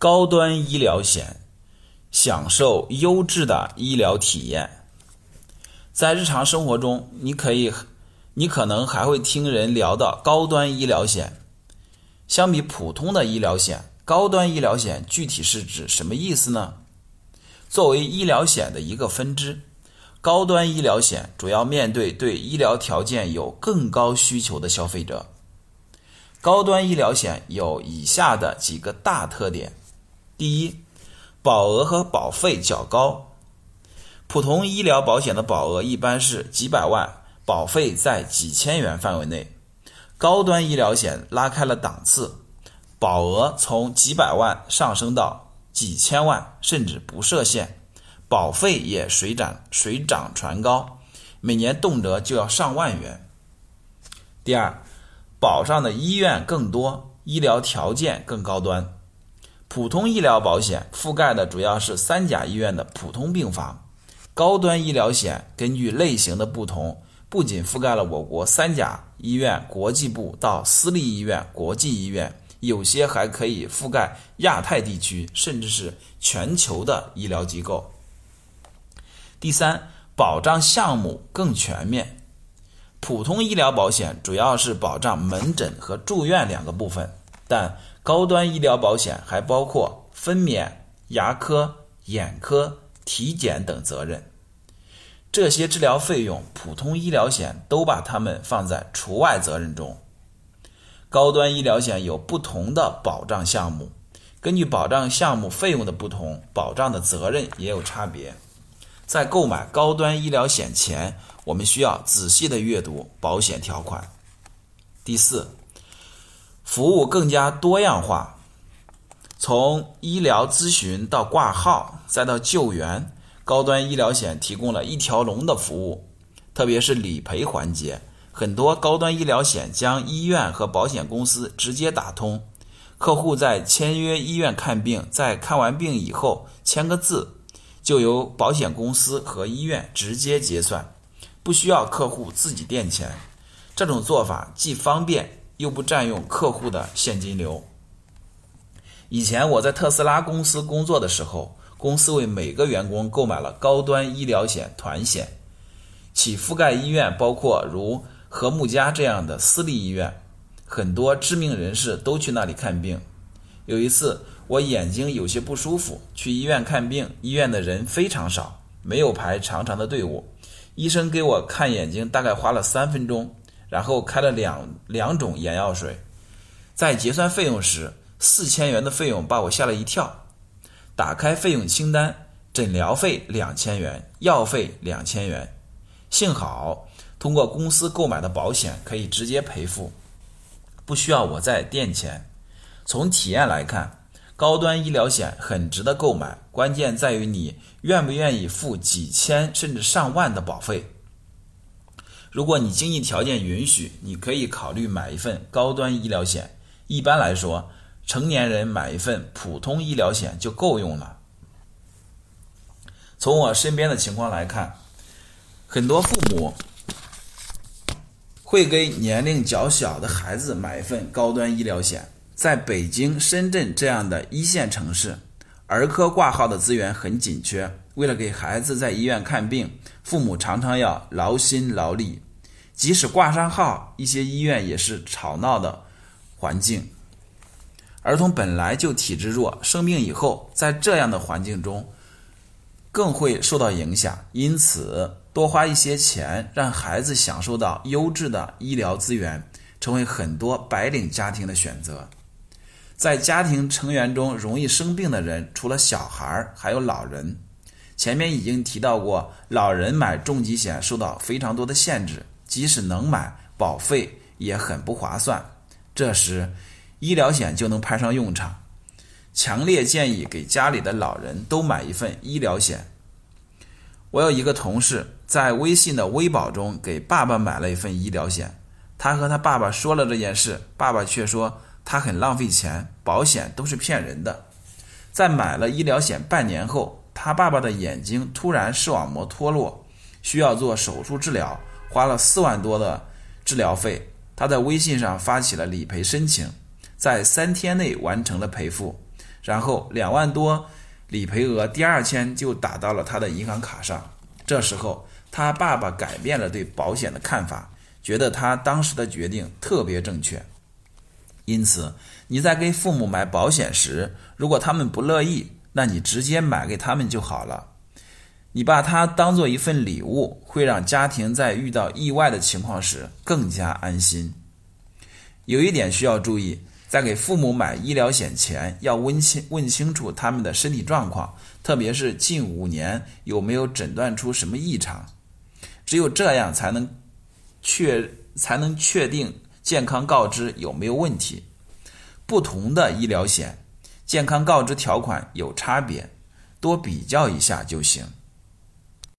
高端医疗险，享受优质的医疗体验。在日常生活中，你可以，你可能还会听人聊到高端医疗险。相比普通的医疗险，高端医疗险具体是指什么意思呢？作为医疗险的一个分支，高端医疗险主要面对对医疗条件有更高需求的消费者。高端医疗险有以下的几个大特点。第一，保额和保费较高。普通医疗保险的保额一般是几百万，保费在几千元范围内。高端医疗险拉开了档次，保额从几百万上升到几千万，甚至不设限。保费也水涨水涨船高，每年动辄就要上万元。第二，保障的医院更多，医疗条件更高端。普通医疗保险覆盖的主要是三甲医院的普通病房，高端医疗险根据类型的不同，不仅覆盖了我国三甲医院国际部到私立医院、国际医院，有些还可以覆盖亚太地区，甚至是全球的医疗机构。第三，保障项目更全面。普通医疗保险主要是保障门诊和住院两个部分，但高端医疗保险还包括分娩、牙科、眼科、体检等责任，这些治疗费用，普通医疗险都把它们放在除外责任中。高端医疗险有不同的保障项目，根据保障项目费用的不同，保障的责任也有差别。在购买高端医疗险前，我们需要仔细的阅读保险条款。第四。服务更加多样化，从医疗咨询到挂号，再到救援，高端医疗险提供了一条龙的服务。特别是理赔环节，很多高端医疗险将医院和保险公司直接打通，客户在签约医院看病，在看完病以后签个字，就由保险公司和医院直接结算，不需要客户自己垫钱。这种做法既方便。又不占用客户的现金流。以前我在特斯拉公司工作的时候，公司为每个员工购买了高端医疗险团险，其覆盖医院包括如和睦家这样的私立医院，很多知名人士都去那里看病。有一次我眼睛有些不舒服，去医院看病，医院的人非常少，没有排长长的队伍，医生给我看眼睛大概花了三分钟。然后开了两两种眼药水，在结算费用时，四千元的费用把我吓了一跳。打开费用清单，诊疗费两千元，药费两千元。幸好通过公司购买的保险可以直接赔付，不需要我再垫钱。从体验来看，高端医疗险很值得购买，关键在于你愿不愿意付几千甚至上万的保费。如果你经济条件允许，你可以考虑买一份高端医疗险。一般来说，成年人买一份普通医疗险就够用了。从我身边的情况来看，很多父母会给年龄较小的孩子买一份高端医疗险。在北京、深圳这样的一线城市，儿科挂号的资源很紧缺。为了给孩子在医院看病，父母常常要劳心劳力。即使挂上号，一些医院也是吵闹的环境。儿童本来就体质弱，生病以后在这样的环境中更会受到影响。因此，多花一些钱让孩子享受到优质的医疗资源，成为很多白领家庭的选择。在家庭成员中容易生病的人，除了小孩儿，还有老人。前面已经提到过，老人买重疾险受到非常多的限制。即使能买，保费也很不划算。这时，医疗险就能派上用场。强烈建议给家里的老人都买一份医疗险。我有一个同事在微信的微保中给爸爸买了一份医疗险，他和他爸爸说了这件事，爸爸却说他很浪费钱，保险都是骗人的。在买了医疗险半年后，他爸爸的眼睛突然视网膜脱落，需要做手术治疗。花了四万多的治疗费，他在微信上发起了理赔申请，在三天内完成了赔付。然后两万多理赔额第二天就打到了他的银行卡上。这时候，他爸爸改变了对保险的看法，觉得他当时的决定特别正确。因此，你在给父母买保险时，如果他们不乐意，那你直接买给他们就好了。你把它当做一份礼物，会让家庭在遇到意外的情况时更加安心。有一点需要注意，在给父母买医疗险前，要问清问清楚他们的身体状况，特别是近五年有没有诊断出什么异常。只有这样才能确才能确定健康告知有没有问题。不同的医疗险健康告知条款有差别，多比较一下就行。